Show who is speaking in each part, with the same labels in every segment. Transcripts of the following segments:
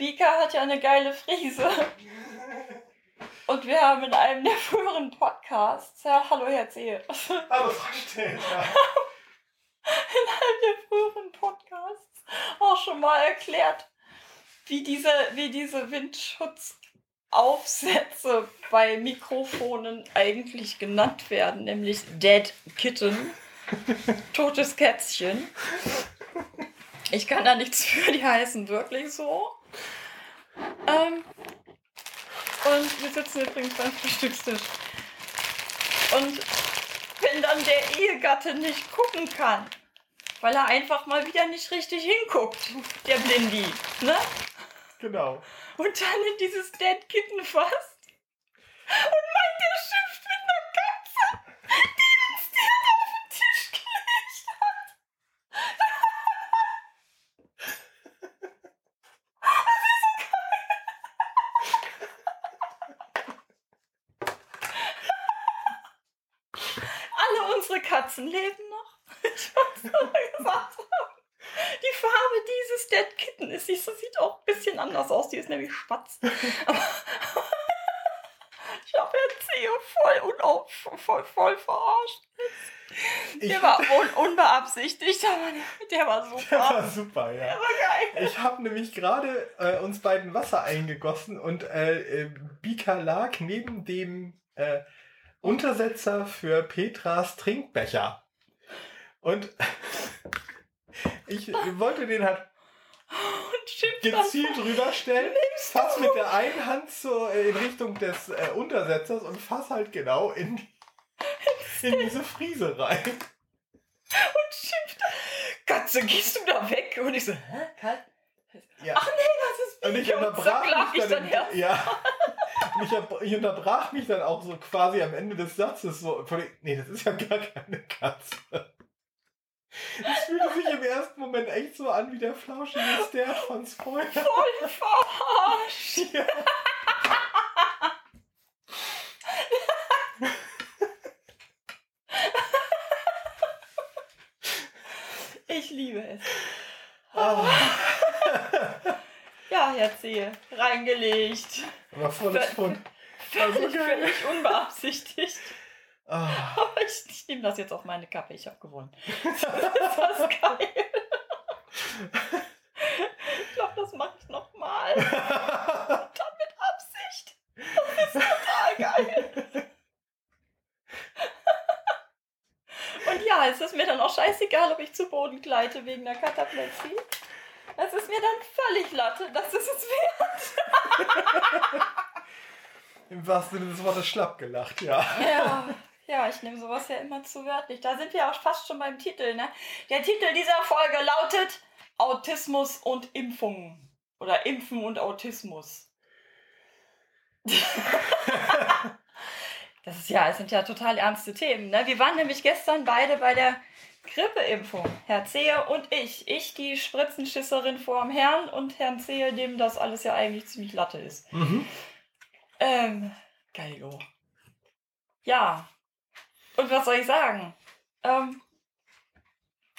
Speaker 1: Bika hat ja eine geile Frise. Und wir haben in einem der früheren Podcasts, ja, hallo Herr Zehe.
Speaker 2: Hallo Frau Stelter.
Speaker 1: in einem der früheren Podcasts auch schon mal erklärt, wie diese, wie diese Windschutzaufsätze bei Mikrofonen eigentlich genannt werden, nämlich Dead Kitten, totes Kätzchen. Ich kann da nichts für, die heißen wirklich so. Ähm, und wir sitzen übrigens beim Frühstückstisch. Und wenn dann der Ehegatte nicht gucken kann, weil er einfach mal wieder nicht richtig hinguckt, der Blindi, ne?
Speaker 2: Genau.
Speaker 1: Und dann in dieses Dead Kitten fasst und meint, der schimpft mit einer Katze, die uns direkt auf den Tisch gelegt hat. Alle unsere Katzen leben noch. Ich weiß, was wir gesagt haben. Die Farbe dieses Dead Kitten ist, sie sieht auch ein bisschen anders aus. Die ist nämlich schwarz. Aber ich habe Erzieher voll, unauf, voll, voll verarscht.
Speaker 2: Ich,
Speaker 1: Der war un unbeabsichtigt, aber der, der war super.
Speaker 2: der war super, ja.
Speaker 1: Der war geil.
Speaker 2: Ich habe nämlich gerade äh, uns beiden Wasser eingegossen und äh, äh, Bika lag neben dem äh, Untersetzer für Petras Trinkbecher. Und ich wollte den halt gezielt rüberstellen, fass mit der einen Hand so äh, in Richtung des äh, Untersetzers und fass halt genau in, in diese Friese rein.
Speaker 1: und schimpft. Katze, gehst du da weg? Und ich so, hä?
Speaker 2: Ja.
Speaker 1: Ach nee, das ist
Speaker 2: Und ich unterbrach mich
Speaker 1: ich
Speaker 2: dann,
Speaker 1: dann
Speaker 2: ja. Und ich, unterbrach mich dann auch so quasi am Ende des Satzes so. Nee, das ist ja gar keine Katze. Es fühlte sich im ersten Moment echt so an wie der flauschige Stert von Spoiler.
Speaker 1: Voll verarscht.
Speaker 2: Ja.
Speaker 1: Ich liebe es.
Speaker 2: Ah,
Speaker 1: Ja, erzähl. Reingelegt.
Speaker 2: Aber volles Pfund. War so
Speaker 1: Völlig, unbeabsichtigt.
Speaker 2: Ah,
Speaker 1: Aber ich, ich nehme das jetzt auf meine Kappe. Ich habe gewonnen. ist das geil. Ich glaube, das mache ich nochmal. Dann mit Absicht. Das ist total geil. Und ja, es ist mir dann auch scheißegal, ob ich zu Boden gleite wegen der Kataplexie. Es ist mir dann völlig Latte. Das ist es wert.
Speaker 2: Im wahrsten Sinne des Wortes schlapp gelacht, ja.
Speaker 1: Ja, ja, ich nehme sowas ja immer zu wörtlich. Da sind wir auch fast schon beim Titel, ne? Der Titel dieser Folge lautet Autismus und Impfungen. Oder Impfen und Autismus. Das ist ja, es sind ja total ernste Themen. Ne? Wir waren nämlich gestern beide bei der Grippeimpfung. Herr Zehe und ich. Ich, die Spritzenschisserin vorm Herrn und Herrn Zehe, dem das alles ja eigentlich ziemlich Latte ist.
Speaker 2: Mhm.
Speaker 1: Ähm, geilo. Ja. Und was soll ich sagen? Ähm,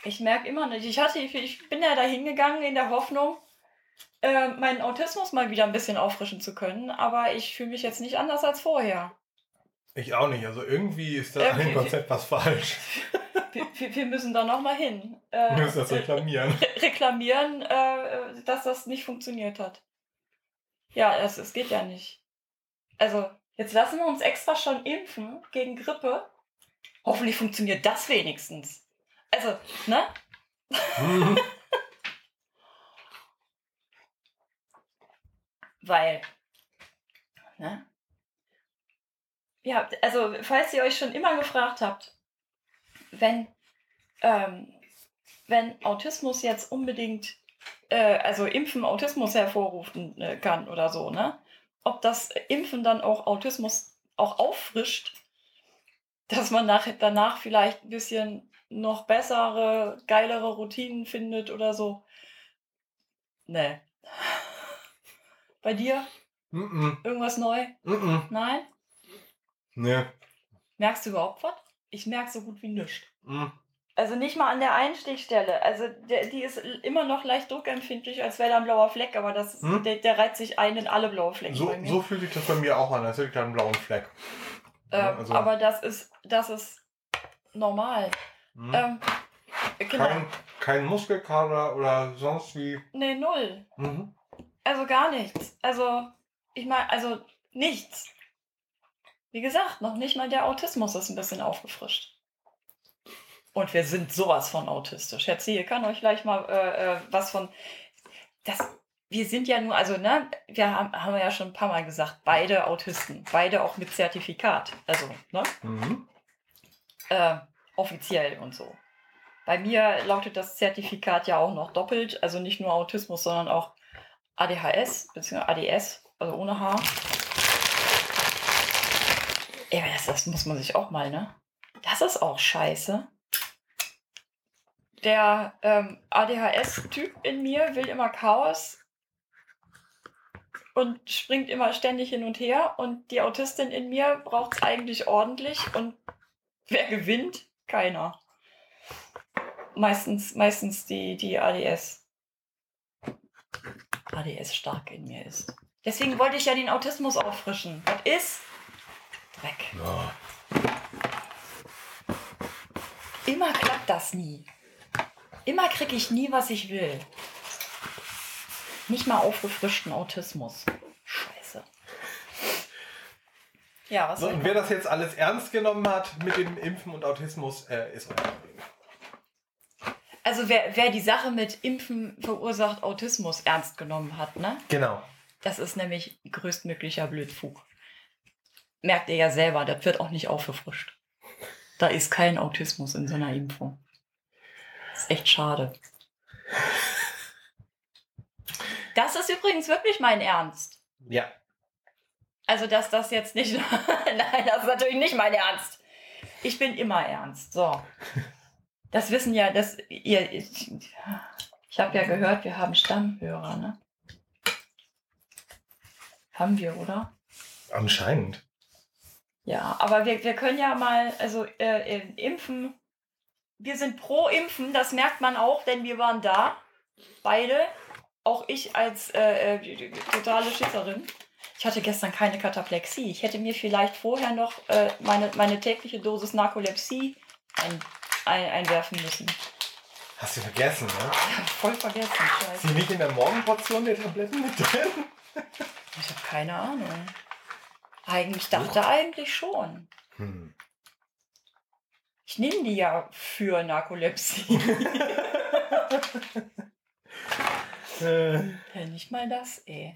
Speaker 1: ich merke immer nicht. Ich hatte, ich bin ja da hingegangen in der Hoffnung, äh, meinen Autismus mal wieder ein bisschen auffrischen zu können, aber ich fühle mich jetzt nicht anders als vorher.
Speaker 2: Ich auch nicht. Also irgendwie ist da dem
Speaker 1: wie-
Speaker 2: Konzept was falsch.
Speaker 1: Wir, wir, wir müssen da noch mal hin. Äh,
Speaker 2: musst das reklamieren.
Speaker 1: re reklamieren, äh, dass das nicht funktioniert hat. Ja, es, es geht ja nicht. Also, jetzt lassen wir uns extra schon impfen gegen Grippe. Hoffentlich funktioniert das wenigstens. Also, ne?
Speaker 2: Mhm.
Speaker 1: Weil, ne? Ja, also, falls ihr euch schon immer gefragt habt, wenn, ähm, wenn Autismus jetzt unbedingt, äh, also Impfen Autismus hervorrufen äh, kann oder so, ne? Ob das Impfen dann auch Autismus auch auffrischt, dass man nach, danach vielleicht ein bisschen noch bessere, geilere Routinen findet oder so. Nee. Bei dir?
Speaker 2: Mhm.
Speaker 1: Irgendwas neu?
Speaker 2: Mhm.
Speaker 1: Nein?
Speaker 2: Ne.
Speaker 1: Merkst du überhaupt was? Ich merke so gut wie nichts.
Speaker 2: Hm.
Speaker 1: Also nicht mal an der Einstichstelle. Also der, die ist immer noch leicht druckempfindlich, als wäre da ein blauer Fleck, aber das,
Speaker 2: Hm?
Speaker 1: der, der reiht sich ein in alle blaue Flecken
Speaker 2: So, so fühlt sich das bei mir auch an, als hätte ich da einen blauen Fleck.
Speaker 1: ähm,
Speaker 2: also-
Speaker 1: Aber das ist, das ist normal.
Speaker 2: Hm.
Speaker 1: Ähm, genau.
Speaker 2: Kein, kein Muskelkater oder sonst wie.
Speaker 1: Nee, null.
Speaker 2: Mhm.
Speaker 1: Also gar nichts. Also, ich meine, also nichts. Wie gesagt, noch nicht mal der Autismus ist ein bisschen aufgefrischt. Und wir sind sowas von autistisch. Herr Ziehe kann euch gleich mal äh, äh, was von. Das, wir sind ja nur, also, ne, wir haben, haben ja schon ein paar Mal gesagt, beide Autisten, beide auch mit Zertifikat. Also, ne?
Speaker 2: Mhm.
Speaker 1: äh, offiziell und so. Bei mir lautet das Zertifikat ja auch noch doppelt, also nicht nur Autismus, sondern auch ADHS bzw. ADS, also ohne H. Ey, das, das muss man sich auch mal, ne? Das ist auch scheiße. Der ähm, ADHS-Typ in mir will immer Chaos und springt immer ständig hin und her und die Autistin in mir braucht es eigentlich ordentlich und Wer gewinnt? Keiner. Meistens, meistens die, die ADS. ADS stark in mir ist. Deswegen wollte ich ja den Autismus auffrischen. Was ist? Dreck.
Speaker 2: Ja.
Speaker 1: Immer klappt das nie. Immer kriege ich nie, was ich will. Nicht mal aufgefrischten Autismus. Scheiße. Ja, was
Speaker 2: So, und wer das jetzt alles ernst genommen hat mit dem Impfen und Autismus, äh, ist euer Problem.
Speaker 1: Also wer, wer die Sache mit Impfen verursacht Autismus ernst genommen hat, ne?
Speaker 2: Genau.
Speaker 1: Das ist nämlich größtmöglicher Blödfug. Merkt ihr ja selber, das wird auch nicht aufgefrischt. Da ist kein Autismus in so einer Impfung. ist echt schade. Das ist übrigens wirklich mein Ernst.
Speaker 2: Ja.
Speaker 1: Also, dass das jetzt nicht. Nein, das ist natürlich nicht mein Ernst. Ich bin immer ernst. So. Das wissen ja, dass ihr. Ich, ich habe ja gehört, wir haben Stammhörer, ne? Haben wir, oder?
Speaker 2: Anscheinend.
Speaker 1: Ja, aber wir, wir können ja mal, also äh, äh, impfen. Wir sind pro Impfen, das merkt man auch, denn wir waren da. Beide. Auch ich als äh, äh, totale Schisserin. Ich hatte gestern keine Kataplexie. Ich hätte mir vielleicht vorher noch äh, meine, meine tägliche Dosis Narkolepsie ein, ein, einwerfen müssen.
Speaker 2: Hast du vergessen, ne?
Speaker 1: Ja, voll vergessen. Scheiße.
Speaker 2: die nicht in der Morgenportion der Tabletten mit drin?
Speaker 1: Ich habe keine Ahnung. Eigentlich dachte eigentlich schon.
Speaker 2: Hm.
Speaker 1: Ich nehme die ja für Narkolepsie.
Speaker 2: Äh,
Speaker 1: Ja, nicht mal das, ey.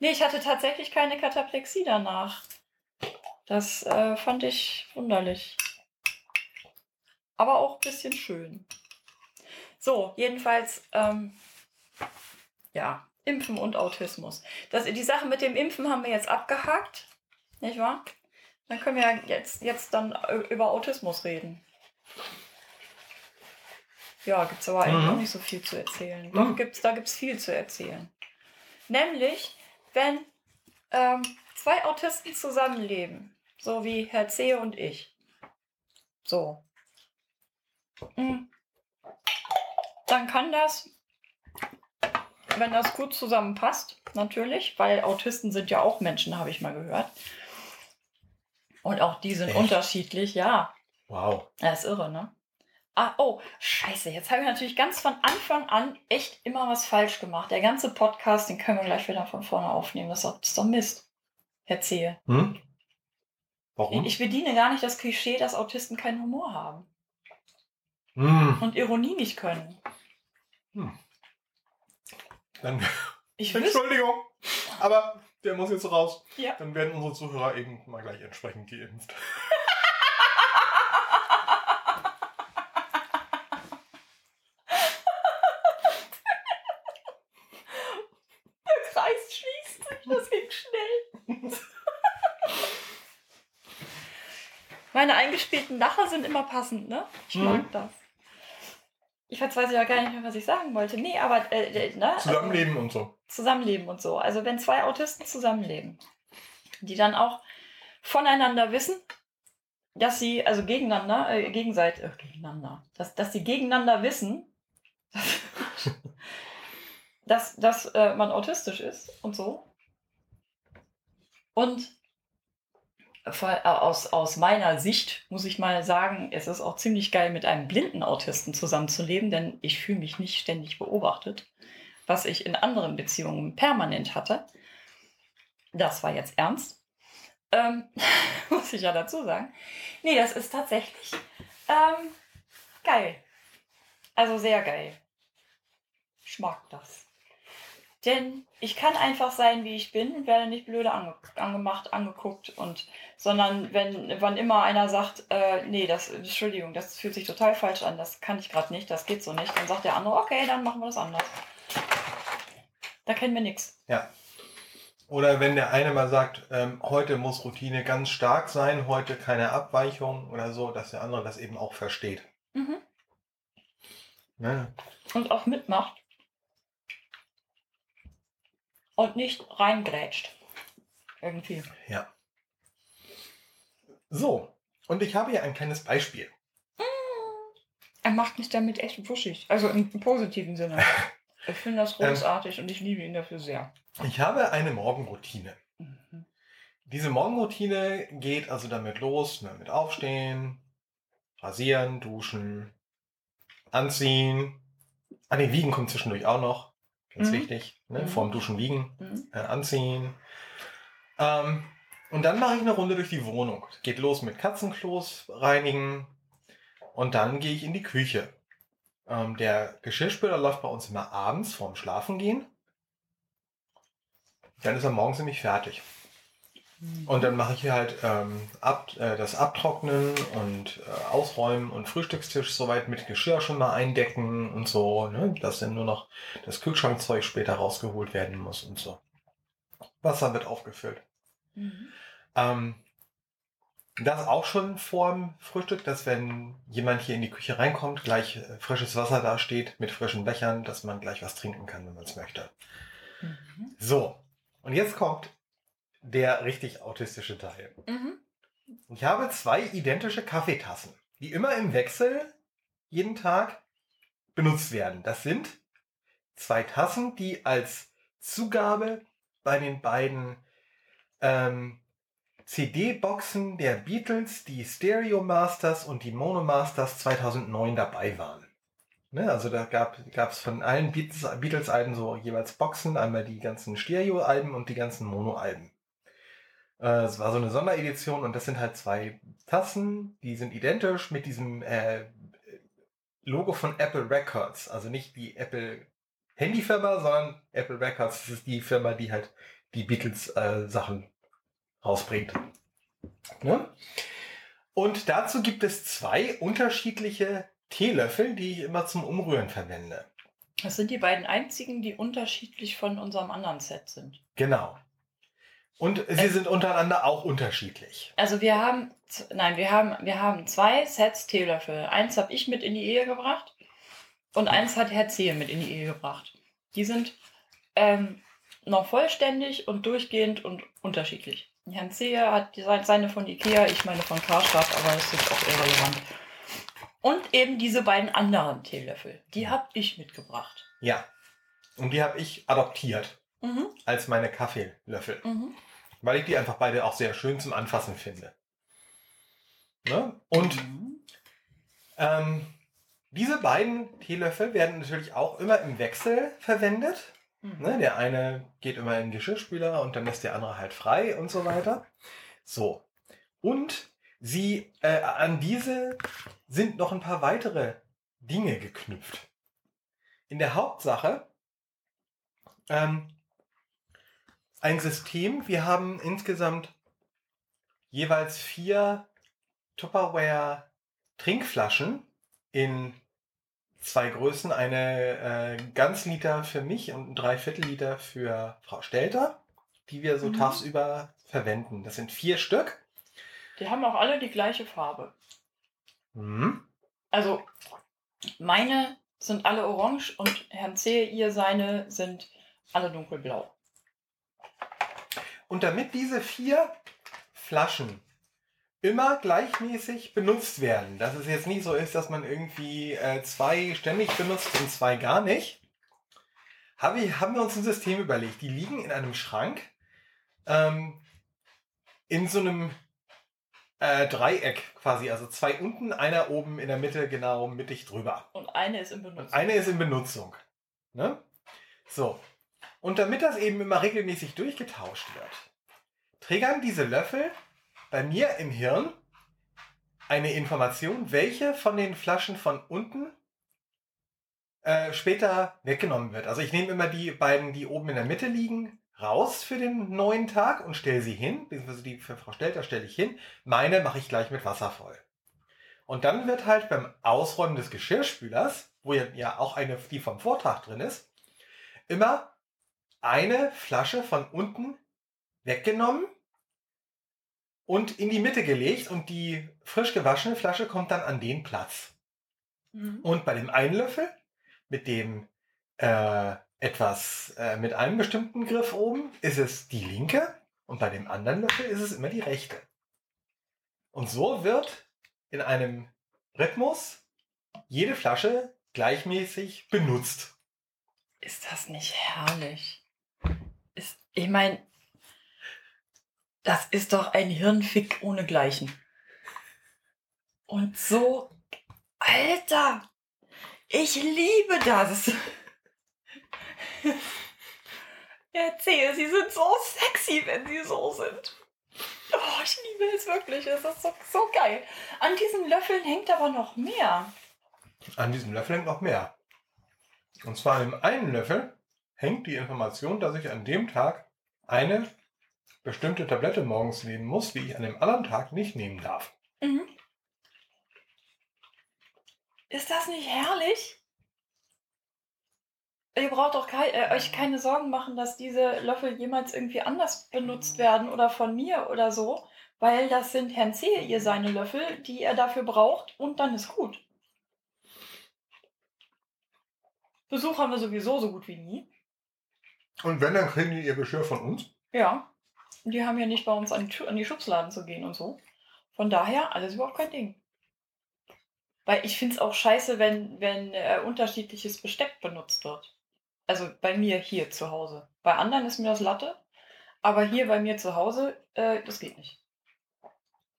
Speaker 1: Nee, ich hatte tatsächlich keine Kataplexie danach. Das äh, fand ich wunderlich. Aber auch ein bisschen schön. So, jedenfalls, ähm, ja, Impfen und Autismus. Das, die Sache mit dem Impfen haben wir jetzt abgehakt, nicht wahr? Dann können wir ja jetzt, jetzt dann äh, über Autismus reden. Ja, gibt es aber eigentlich
Speaker 2: Mhm.
Speaker 1: auch nicht so viel zu erzählen.
Speaker 2: Mhm.
Speaker 1: Doch, gibt's, da gibt es viel zu erzählen. Nämlich, wenn ähm, zwei Autisten zusammenleben, so wie Herr C. und ich. So. Mm. Dann kann das, wenn das gut zusammenpasst, natürlich, weil Autisten sind ja auch Menschen, habe ich mal gehört. Und auch die sind
Speaker 2: Echt?
Speaker 1: unterschiedlich, ja.
Speaker 2: wow.
Speaker 1: Das ist irre, ne? Ah, oh, scheiße. Jetzt habe ich natürlich ganz von Anfang an echt immer was falsch gemacht. Der ganze Podcast, den können wir gleich wieder von vorne aufnehmen. Das ist doch, Mist. Erzähl.
Speaker 2: Hm? Warum?
Speaker 1: Ich bediene gar nicht das Klischee, dass Autisten keinen Humor haben
Speaker 2: Hm.
Speaker 1: und Ironie nicht können.
Speaker 2: Dann,
Speaker 1: Ich
Speaker 2: Entschuldigung, aber der muss jetzt raus.
Speaker 1: Ja.
Speaker 2: Dann werden unsere Zuhörer eben mal gleich entsprechend geimpft.
Speaker 1: der Kreis schließt sich. Das ging schnell. Meine eingespielten Lacher sind immer passend, ne? Ich
Speaker 2: Mhm.
Speaker 1: mag das. Ich jetzt weiß ich ja gar nicht mehr, was ich sagen wollte. Nee, aber äh, äh, ne? Also-
Speaker 2: Zusammenleben und so.
Speaker 1: Zusammenleben und so. Also wenn zwei Autisten zusammenleben, die dann auch voneinander wissen, dass sie, also gegeneinander, äh, gegenseitig, äh, gegeneinander, dass, dass sie gegeneinander wissen, dass, dass äh, man autistisch ist und so. Und aus, aus meiner Sicht muss ich mal sagen, es ist auch ziemlich geil, mit einem blinden Autisten zusammenzuleben, denn ich fühle mich nicht ständig beobachtet, was ich in anderen Beziehungen permanent hatte. Das war jetzt ernst. Ähm, muss ich ja dazu sagen. Nee, das ist tatsächlich ähm, geil. Also sehr geil. Ich mag das. Denn ich kann einfach sein, wie ich bin und werde nicht blöde ange angemacht, angeguckt und sondern wenn wann immer einer sagt, äh, nee, das Entschuldigung, das fühlt sich total falsch an, das kann ich gerade nicht, das geht so nicht, dann sagt der andere, okay, dann machen wir das anders. Da kennen wir nichts.
Speaker 2: Ja. Oder wenn der eine mal sagt, ähm, heute muss Routine ganz stark sein, heute keine Abweichung oder so, dass der andere das eben auch versteht.
Speaker 1: Mhm.
Speaker 2: Ne?
Speaker 1: Und auch mitmacht. Und nicht reingrätscht. Irgendwie.
Speaker 2: Ja. So, und ich habe hier ein kleines Beispiel.
Speaker 1: Er macht mich damit echt wuschig. Also im positiven Sinne. Ich finde das
Speaker 2: Ähm.
Speaker 1: großartig und ich liebe ihn dafür sehr.
Speaker 2: Ich habe eine Morgenroutine.
Speaker 1: Mhm.
Speaker 2: Diese Morgenroutine geht also damit los, ne, mit Aufstehen, Rasieren, Duschen, Anziehen. An den Wiegen kommt zwischendurch auch noch. Ganz
Speaker 1: Mhm.
Speaker 2: wichtig. Ne?
Speaker 1: Mhm.
Speaker 2: Vorm Duschen wiegen,
Speaker 1: Mhm.
Speaker 2: äh, anziehen. Ähm, und dann mache ich eine Runde durch die Wohnung. Geht los mit Katzenklos reinigen. Und dann gehe ich in die Küche. Ähm, der Geschirrspüler läuft bei uns immer abends vorm Schlafengehen. Dann ist er morgens nämlich fertig. Und dann mache ich hier halt ähm, ab, äh, das Abtrocknen und äh, Ausräumen und Frühstückstisch soweit mit Geschirr schon mal eindecken und so, ne? dass dann nur noch das Kühlschrankzeug später rausgeholt werden muss und so. Wasser wird aufgefüllt.
Speaker 1: Mhm.
Speaker 2: Ähm, das auch schon vorm Frühstück, dass wenn jemand hier in die Küche reinkommt, gleich äh, frisches Wasser da steht mit frischen Bechern, dass man gleich was trinken kann, wenn man es möchte.
Speaker 1: Mhm.
Speaker 2: So, und jetzt kommt der richtig autistische Teil.
Speaker 1: Mhm.
Speaker 2: Ich habe zwei identische Kaffeetassen, die immer im Wechsel jeden Tag benutzt werden. Das sind zwei Tassen, die als Zugabe bei den beiden ähm, CD-Boxen der Beatles, die Stereo Masters und die Mono Masters 2009 dabei waren. Ne, also da gab es von allen Beatles- Beatles-Alben so jeweils Boxen, einmal die ganzen Stereo-Alben und die ganzen Mono-Alben. Äh, Es war so eine Sonderedition und das sind halt zwei Tassen, die sind identisch mit diesem äh, Logo von Apple Records. Also nicht die Apple Handyfirma, sondern Apple Records. Das ist die Firma, die halt die Beatles äh, Sachen rausbringt. Ne? Und dazu gibt es zwei unterschiedliche Teelöffel, die ich immer zum Umrühren verwende.
Speaker 1: Das sind die beiden einzigen, die unterschiedlich von unserem anderen Set sind.
Speaker 2: Genau. Und sie sind untereinander auch unterschiedlich.
Speaker 1: Also wir haben, nein, wir haben, wir haben zwei Sets Teelöffel. Eins habe ich mit in die Ehe gebracht und eins hat Herr Zehe mit in die Ehe gebracht. Die sind ähm, noch vollständig und durchgehend und unterschiedlich. Herrn Zehe hat die- seine von Ikea, ich meine von Karstadt, aber das ist auch irrelevant. Und eben diese beiden anderen Teelöffel, die habe ich mitgebracht.
Speaker 2: Ja. Und die habe ich adoptiert
Speaker 1: Mhm,
Speaker 2: als meine Kaffeelöffel.
Speaker 1: mhm.
Speaker 2: Weil ich die einfach beide auch sehr schön zum Anfassen finde. Ne? Und
Speaker 1: Mhm.
Speaker 2: ähm, diese beiden Teelöffel werden natürlich auch immer im Wechsel verwendet.
Speaker 1: Mhm.
Speaker 2: Ne? Der eine geht immer in den Geschirrspüler und dann ist der andere halt frei und so weiter. So. Und sie, äh, an diese sind noch ein paar weitere Dinge geknüpft. In der Hauptsache ähm, ein System. Wir haben insgesamt jeweils vier Tupperware Trinkflaschen in zwei Größen. Eine äh, ganz Liter für mich und ein Dreiviertel Liter für Frau Stelter, die wir so
Speaker 1: Mhm.
Speaker 2: tagsüber verwenden. Das sind vier Stück.
Speaker 1: Die haben auch alle die gleiche Farbe.
Speaker 2: Mhm.
Speaker 1: Also meine sind alle orange und Herrn C. ihr seine sind alle dunkelblau.
Speaker 2: Und damit diese vier Flaschen immer gleichmäßig benutzt werden. Dass es jetzt nicht so ist, dass man irgendwie äh, zwei ständig benutzt und zwei gar nicht. Hab ich, haben wir uns ein System überlegt. Die liegen in einem Schrank ähm, in so einem äh, Dreieck quasi. Also zwei unten, einer oben in der Mitte, genau mittig drüber.
Speaker 1: Und eine ist in Benutzung.
Speaker 2: Und eine ist in Benutzung. Ne? So. Und damit das eben immer regelmäßig durchgetauscht wird, triggern diese Löffel bei mir im Hirn eine Information, welche von den Flaschen von unten äh, später weggenommen wird. Also ich nehme immer die beiden, die oben in der Mitte liegen, raus für den neuen Tag und stelle sie hin, beziehungsweise die für Frau Stelter stelle ich hin. Meine mache ich gleich mit Wasser voll. Und dann wird halt beim Ausräumen des Geschirrspülers, wo ja, auch eine, die vom Vortag drin ist, immer eine Flasche von unten weggenommen und in die Mitte gelegt und die frisch gewaschene Flasche kommt dann an den Platz.
Speaker 1: Mhm.
Speaker 2: Und bei dem einen Löffel mit dem äh, etwas äh, mit einem bestimmten Griff oben ist es die linke und bei dem anderen Löffel ist es immer die rechte. Und so wird in einem Rhythmus jede Flasche gleichmäßig benutzt.
Speaker 1: Ist das nicht herrlich? Ist, ich meine, das ist doch ein Hirnfick ohnegleichen. Und so, Alter, ich liebe das. Erzähl, sie sind so sexy, wenn sie so sind. Oh, ich liebe es wirklich. Es ist so, so geil. An diesen Löffeln hängt aber noch mehr.
Speaker 2: An diesem Löffel hängt noch mehr. Und zwar dem einen Löffel hängt die Information, dass ich an dem Tag eine bestimmte Tablette morgens nehmen muss, die ich an dem anderen Tag nicht nehmen darf.
Speaker 1: Mhm. Ist das nicht herrlich? Ihr braucht auch kei äh, euch keine Sorgen machen, dass diese Löffel jemals irgendwie anders benutzt werden oder von mir oder so, weil das sind Herrn Zehe ihr seine Löffel, die er dafür braucht und dann ist gut. Besuch haben wir sowieso so gut wie nie.
Speaker 2: Und wenn, dann kriegen die ihr Geschirr von uns.
Speaker 1: Ja. Die haben ja nicht bei uns an an die Schubsladen zu gehen und so. Von daher, alles überhaupt kein Ding. Weil ich finde es auch scheiße, wenn, wenn äh, unterschiedliches Besteck benutzt wird. Also bei mir hier zu Hause. Bei anderen ist mir das Latte. Aber hier bei mir zu Hause, äh, das geht nicht.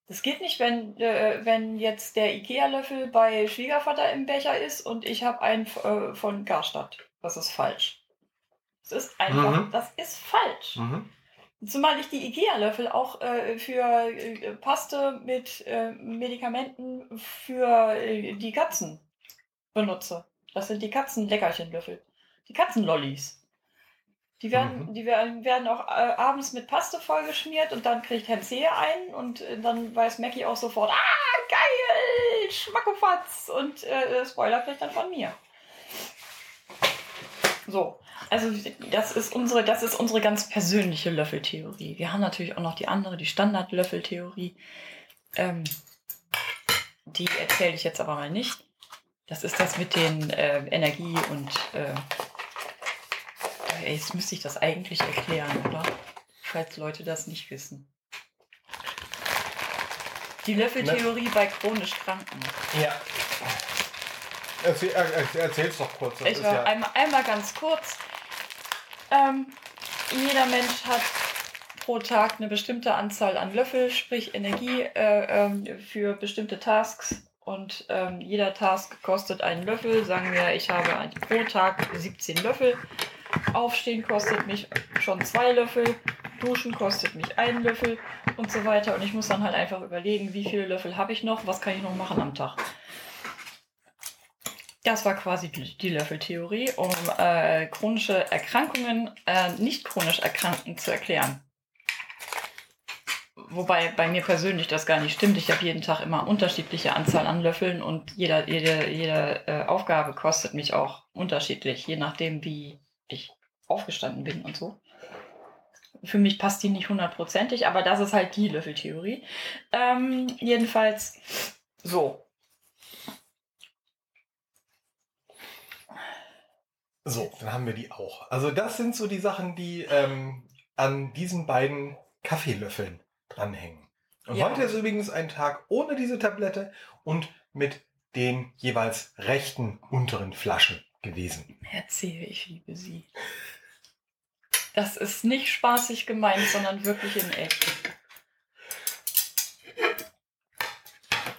Speaker 1: Das geht nicht, wenn, äh, wenn jetzt der Ikea-Löffel bei Schwiegervater im Becher ist und ich habe einen äh, von Garstadt. Das ist falsch. Das ist einfach,
Speaker 2: Mhm.
Speaker 1: das ist falsch.
Speaker 2: Mhm.
Speaker 1: Zumal ich die IKEA-Löffel auch äh, für äh, Paste mit äh, Medikamenten für äh, die Katzen benutze. Das sind die Katzenleckerchenlöffel. Die Katzenlollis. Die werden,
Speaker 2: Mhm.
Speaker 1: die werden, werden auch äh, abends mit Paste vollgeschmiert und dann kriegt Herr Zehe ein und äh, dann weiß Mackie auch sofort, ah, geil, Schmackofatz und Spoiler kriegt dann von mir. So, also das ist unsere, das ist unsere ganz persönliche Löffeltheorie. Wir haben natürlich auch noch die andere, die Standardlöffeltheorie. Ähm, die erzähle ich jetzt aber mal nicht. Das ist das mit den äh, Energie und äh, ey, jetzt müsste ich das eigentlich erklären, oder? Falls Leute das nicht wissen. Die Löffeltheorie bei chronisch Kranken.
Speaker 2: Ja. Erzähl, er, erzähl's doch kurz. Das
Speaker 1: Ich war
Speaker 2: ja,
Speaker 1: einmal, einmal ganz kurz. Ähm, jeder Mensch hat pro Tag eine bestimmte Anzahl an Löffel, sprich Energie äh, ähm, für bestimmte Tasks. Und ähm, jeder Task kostet einen Löffel. Sagen wir, ich habe pro Tag 17 Löffel. Aufstehen kostet mich schon zwei Löffel. Duschen kostet mich einen Löffel und so weiter. Und ich muss dann halt einfach überlegen, wie viele Löffel habe ich noch, was kann ich noch machen am Tag. Das war quasi die, Löffeltheorie, um äh, chronische Erkrankungen äh, nicht chronisch Erkrankten zu erklären. Wobei bei mir persönlich das gar nicht stimmt. Ich habe jeden Tag immer unterschiedliche Anzahl an Löffeln und jeder, jede, jede äh, Aufgabe kostet mich auch unterschiedlich, je nachdem, wie ich aufgestanden bin und so. Für mich passt die nicht hundertprozentig, aber das ist halt die Löffeltheorie. Ähm, jedenfalls so.
Speaker 2: So, dann haben wir die auch. Also das sind so die Sachen, die ähm, an diesen beiden Kaffeelöffeln dranhängen. Und
Speaker 1: Ja.
Speaker 2: heute ist übrigens ein Tag ohne diese Tablette und mit den jeweils rechten unteren Flaschen gewesen.
Speaker 1: Erzähle, ich liebe sie. Das ist nicht spaßig gemeint, sondern wirklich in echt.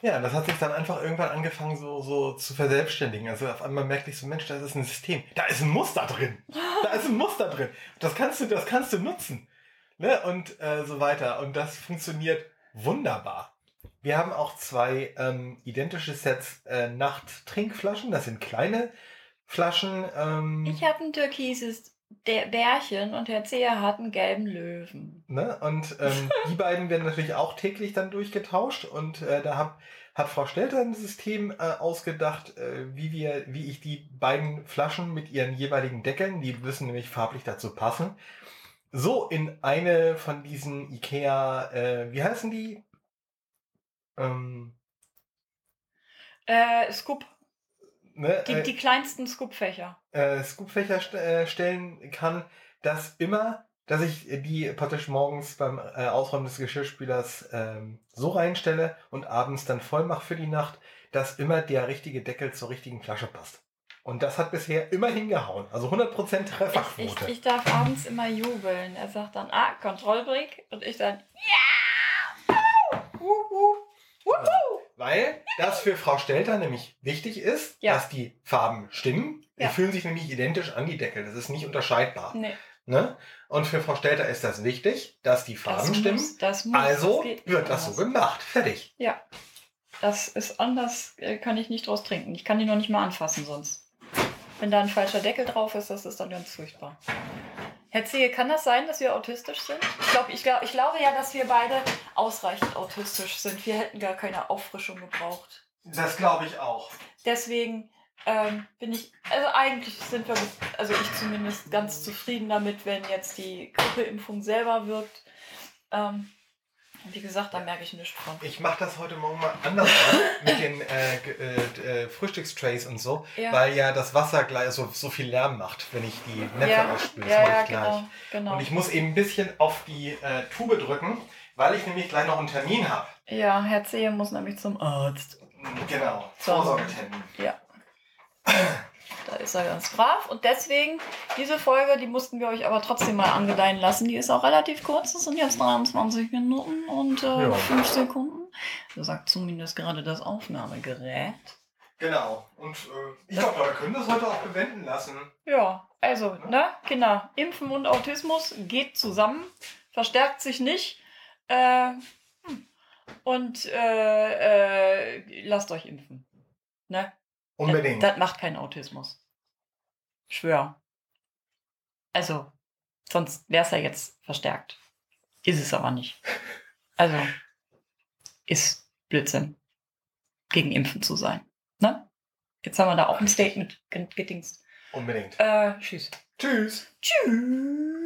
Speaker 2: Ja, das hat sich dann einfach irgendwann angefangen so, so zu verselbstständigen. Also auf einmal merkte ich so, Mensch, da ist ein System. Da ist ein Muster drin. Da ist ein Muster drin. Das kannst du, das kannst du nutzen. Ne? Und äh, so weiter. Und das funktioniert wunderbar. Wir haben auch zwei ähm, identische Sets äh, Nachttrinkflaschen. Das sind kleine Flaschen. Ähm,
Speaker 1: Ich habe ein türkises der Bärchen und Herr Zeher hat einen gelben Löwen.
Speaker 2: Ne? Und ähm, die beiden werden natürlich auch täglich dann durchgetauscht. Und äh, da hab, hat Frau Stelter ein System äh, ausgedacht, äh, wie, wir, wie ich die beiden Flaschen mit ihren jeweiligen Deckeln, die müssen nämlich farblich dazu passen, so in eine von diesen Ikea, äh, wie heißen die? Ähm,
Speaker 1: Äh, Scoop,
Speaker 2: ne?
Speaker 1: die,
Speaker 2: äh,
Speaker 1: die kleinsten Scoop-Fächer.
Speaker 2: äh, Scoopfächer st äh, stellen kann, dass immer, dass ich die praktisch morgens beim äh, Ausräumen des Geschirrspülers ähm, so reinstelle und abends dann voll mache für die Nacht, dass immer der richtige Deckel zur richtigen Flasche passt. Und das hat bisher immer hingehauen. Also 100%
Speaker 1: Ich,
Speaker 2: Trefferquote.
Speaker 1: ich, ich darf abends immer jubeln. Er sagt dann, ah, Kontrollbrick. Und ich dann, ja! Wuhu! Wuhu!
Speaker 2: Weil das für Frau Stelter nämlich wichtig ist,
Speaker 1: Ja.
Speaker 2: dass die Farben stimmen. Die
Speaker 1: Ja.
Speaker 2: fühlen sich nämlich identisch an die Deckel. Das ist nicht unterscheidbar.
Speaker 1: Nee,
Speaker 2: Ne? Und für Frau Stelter ist das wichtig, dass die Farben
Speaker 1: das
Speaker 2: stimmen.
Speaker 1: muss, das muss.
Speaker 2: Also
Speaker 1: das
Speaker 2: wird das so gemacht. Fertig.
Speaker 1: Ja. Das ist anders, äh, kann ich nicht draus trinken. Ich kann die noch nicht mal anfassen sonst. Wenn da ein falscher Deckel drauf ist, das ist dann ganz furchtbar. Herr Zehe, kann das sein, dass wir autistisch sind? Ich, glaub, ich, glaub, ich glaube ja, dass wir beide ausreichend autistisch sind. Wir hätten gar keine Auffrischung gebraucht.
Speaker 2: Das glaube ich auch.
Speaker 1: Deswegen ähm, bin ich, also eigentlich sind wir, also ich zumindest ganz zufrieden damit, wenn jetzt die Grippeimpfung selber wirkt. Ähm, wie gesagt, da merke ich nichts von.
Speaker 2: Ich mache das heute Morgen mal anders mit den äh, äh, äh, Frühstückstrays und so,
Speaker 1: Ja.
Speaker 2: weil ja das Wasser gleich so, so viel Lärm macht, wenn ich die Näpfe
Speaker 1: ja,
Speaker 2: ausspüle. Das
Speaker 1: ja,
Speaker 2: mache ich gleich.
Speaker 1: genau, genau.
Speaker 2: Und ich muss eben ein bisschen auf die äh, Tube drücken, weil ich nämlich gleich noch einen Termin habe.
Speaker 1: Ja, Herr Zehe muss nämlich zum Arzt.
Speaker 2: Genau,
Speaker 1: So.
Speaker 2: Vorsorgetermin.
Speaker 1: Ja. Da ist er ganz brav. Und deswegen, diese Folge, die mussten wir euch aber trotzdem mal angedeihen lassen. Die ist auch relativ kurz. Das sind jetzt 23 Minuten und äh,
Speaker 2: Ja.
Speaker 1: 5 Sekunden. So sagt zumindest gerade das Aufnahmegerät.
Speaker 2: Genau. Und äh, ich glaube, wir können das heute auch bewenden lassen.
Speaker 1: Ja, also, ne, Kinder, Impfen und Autismus geht zusammen, verstärkt sich nicht. Äh, hm. und äh, äh, lasst euch impfen. Ne?
Speaker 2: Unbedingt.
Speaker 1: Das, das macht keinen Autismus. Schwör. Also, sonst wäre es ja jetzt verstärkt. Ist es aber nicht. Also, ist Blödsinn, gegen Impfen zu sein. Ne? Jetzt haben wir da auch ein Statement gedingst.
Speaker 2: Unbedingt.
Speaker 1: Äh, tschüss.
Speaker 2: Tschüss.
Speaker 1: Tschüss.